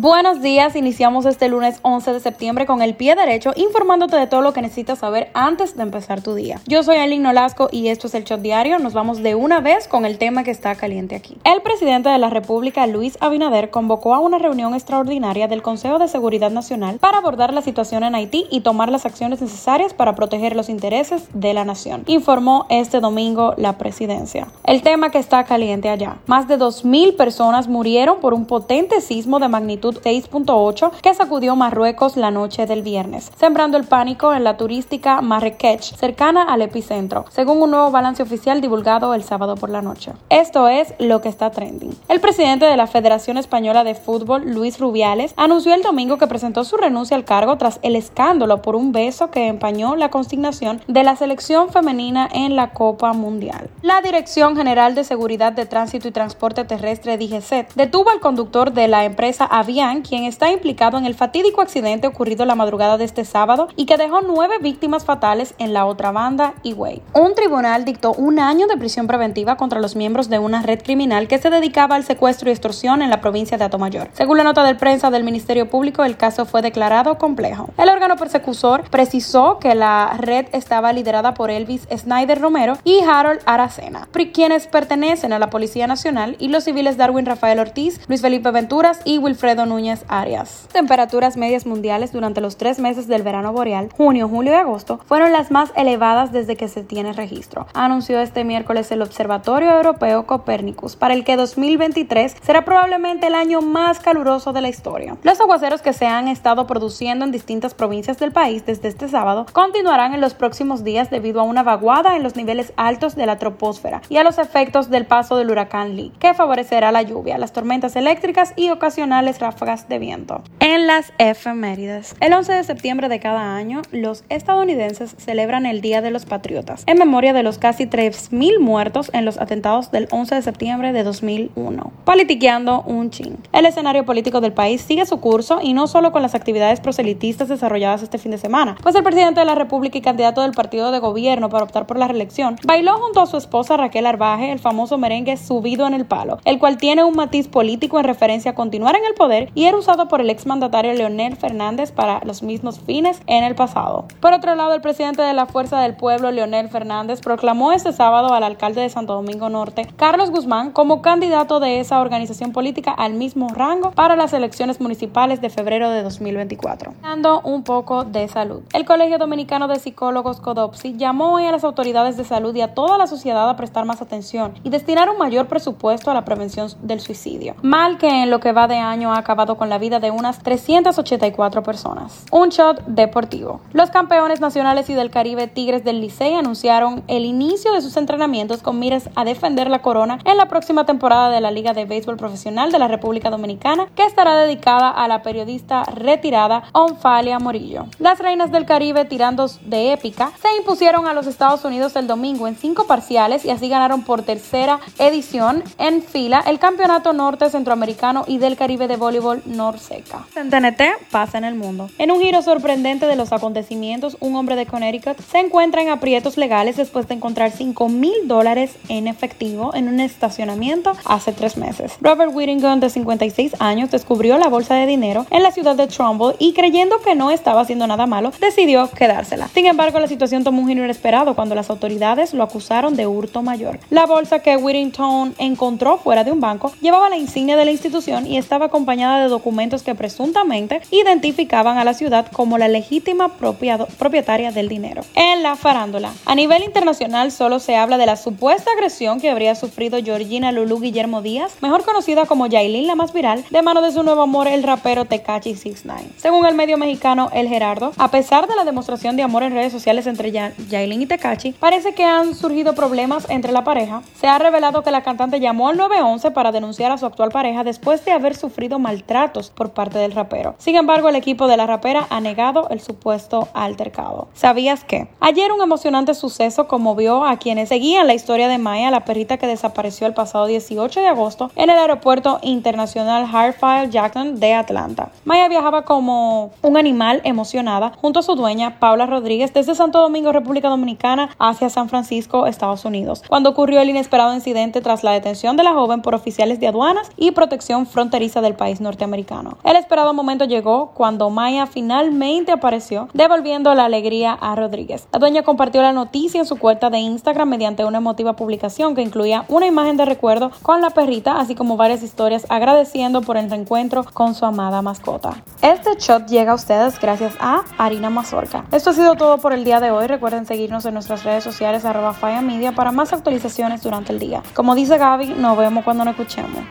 Buenos días, iniciamos este lunes 11 de septiembre con el pie derecho informándote de todo lo que necesitas saber antes de empezar tu día. Yo soy Aileen Nolasco y esto es el Shot Diario, nos vamos de una vez con el tema que está caliente aquí. El presidente de la República, Luis Abinader, convocó a una reunión extraordinaria del Consejo de Seguridad Nacional para abordar la situación en Haití y tomar las acciones necesarias para proteger los intereses de la nación, informó este domingo la presidencia. El tema que está caliente allá. Más de 2.000 personas murieron por un potente sismo de magnitud 6.8 que sacudió Marruecos la noche del viernes, sembrando el pánico en la turística Marrakech, cercana al epicentro, según un nuevo balance oficial divulgado el sábado por la noche. Esto es lo que está trending. El presidente de la Federación Española de Fútbol, Luis Rubiales, anunció el domingo que presentó su renuncia al cargo tras el escándalo por un beso que empañó la consignación de la selección femenina en la Copa Mundial. La Dirección General de Seguridad de Tránsito y Transporte Terrestre, DGCET, detuvo al conductor de la empresa Avian quien está implicado en el fatídico accidente ocurrido la madrugada de este sábado y que dejó nueve víctimas fatales en la otra banda, Higüey. Un tribunal dictó un año de prisión preventiva contra los miembros de una red criminal que se dedicaba al secuestro y extorsión en la provincia de Atomayor. Según la nota de prensa del Ministerio Público, el caso fue declarado complejo. El órgano persecutor precisó que la red estaba liderada por Elvis Snyder Romero y Harold Aracena, quienes pertenecen a la Policía Nacional y los civiles Darwin Rafael Ortiz, Luis Felipe Venturas y Wilfredo Núñez Arias. Temperaturas medias mundiales durante los tres meses del verano boreal, junio, julio y agosto, fueron las más elevadas desde que se tiene registro, anunció este miércoles el Observatorio Europeo Copernicus, para el que 2023 será probablemente el año más caluroso de la historia. Los aguaceros que se han estado produciendo en distintas provincias del país desde este sábado continuarán en los próximos días debido a una vaguada en los niveles altos de la troposfera y a los efectos del paso del huracán Lee, que favorecerá la lluvia, las tormentas eléctricas y ocasionales de viento. En las efemérides. El 11 de septiembre de cada año, los estadounidenses celebran el Día de los Patriotas, en memoria de los casi 3.000 muertos en los atentados del 11 de septiembre de 2001. Politiqueando un chin. El escenario político del país sigue su curso y no solo con las actividades proselitistas desarrolladas este fin de semana, pues el presidente de la República y candidato del partido de gobierno para optar por la reelección bailó junto a su esposa Raquel Arbaje el famoso merengue Subido en el Palo, el cual tiene un matiz político en referencia a continuar en el poder y era usado por el exmandatario Leonel Fernández para los mismos fines en el pasado. Por otro lado, el presidente de la Fuerza del Pueblo, Leonel Fernández, proclamó este sábado al alcalde de Santo Domingo Norte, Carlos Guzmán, como candidato de esa organización política al mismo rango para las elecciones municipales de febrero de 2024. Dando un poco de salud. El Colegio Dominicano de Psicólogos CODOPSI llamó hoy a las autoridades de salud y a toda la sociedad a prestar más atención y destinar un mayor presupuesto a la prevención del suicidio. Mal que en lo que va de año ha acabado con la vida de unas 384 personas. Un shot deportivo. Los campeones nacionales y del Caribe Tigres del Licey anunciaron el inicio de sus entrenamientos con miras a defender la corona en la próxima temporada de la Liga de Béisbol Profesional de la República Dominicana, que estará dedicada a la periodista retirada Onfalia Morillo. Las reinas del Caribe, tirando de épica, se impusieron a los Estados Unidos el domingo en cinco parciales y así ganaron por tercera edición en fila el Campeonato Norte Centroamericano y del Caribe de Voleibol Norseca. En TNT pasa en el mundo. En un giro sorprendente de los acontecimientos, un hombre de Connecticut se encuentra en aprietos legales después de encontrar 5 mil dólares en efectivo en un estacionamiento hace tres meses. Robert Whittingham, de 56 años, descubrió la bolsa de dinero en la ciudad de Trumbull y creyendo que no estaba haciendo nada malo, decidió quedársela. Sin embargo, la situación tomó un giro inesperado cuando las autoridades lo acusaron de hurto mayor. La bolsa que Whittington encontró fuera de un banco llevaba la insignia de la institución y estaba acompañada de documentos que presuntamente identificaban a la ciudad como la legítima propietaria del dinero. En la farándula, a nivel internacional solo se habla de la supuesta agresión que habría sufrido Georgina Lulu Guillermo Díaz, mejor conocida como Yailin la más viral, de mano de su nuevo amor el rapero Tekachi 69. Según el medio mexicano El Gerardo, a pesar de la demostración de amor en redes sociales entre Yailin y Tekachi, parece que han surgido problemas entre la pareja. Se ha revelado que la cantante llamó al 911 para denunciar a su actual pareja después de haber sufrido mal maltratos por parte del rapero. Sin embargo, el equipo de la rapera ha negado el supuesto altercado. ¿Sabías que? Ayer un emocionante suceso conmovió a quienes seguían la historia de Maya, la perrita que desapareció el pasado 18 de agosto en el aeropuerto internacional Hartfield Jackson de Atlanta. Maya viajaba como un animal emocionada junto a su dueña Paula Rodríguez desde Santo Domingo, República Dominicana, hacia San Francisco, Estados Unidos, cuando ocurrió el inesperado incidente tras la detención de la joven por oficiales de aduanas y protección fronteriza del país norteamericano. El esperado momento llegó cuando Maya finalmente apareció, devolviendo la alegría a Rodríguez. La dueña compartió la noticia en su cuenta de Instagram mediante una emotiva publicación que incluía una imagen de recuerdo con la perrita, así como varias historias agradeciendo por el reencuentro con su amada mascota. Este shot llega a ustedes gracias a Harina Mazorca. Esto ha sido todo por el día de hoy. Recuerden seguirnos en nuestras redes sociales arroba Media para más actualizaciones durante el día. Como dice Gaby, nos vemos cuando nos escuchemos.